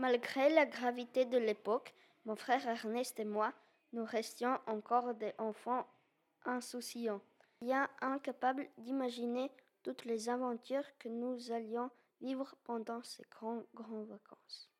Malgré la gravité de l'époque, mon frère Ernest et moi, nous restions encore des enfants insouciants, bien incapables d'imaginer toutes les aventures que nous allions vivre pendant ces grandes, grandes vacances.